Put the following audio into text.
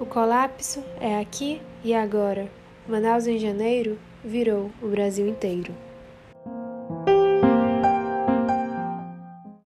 O colapso é aqui e agora. Manaus em janeiro virou o Brasil inteiro.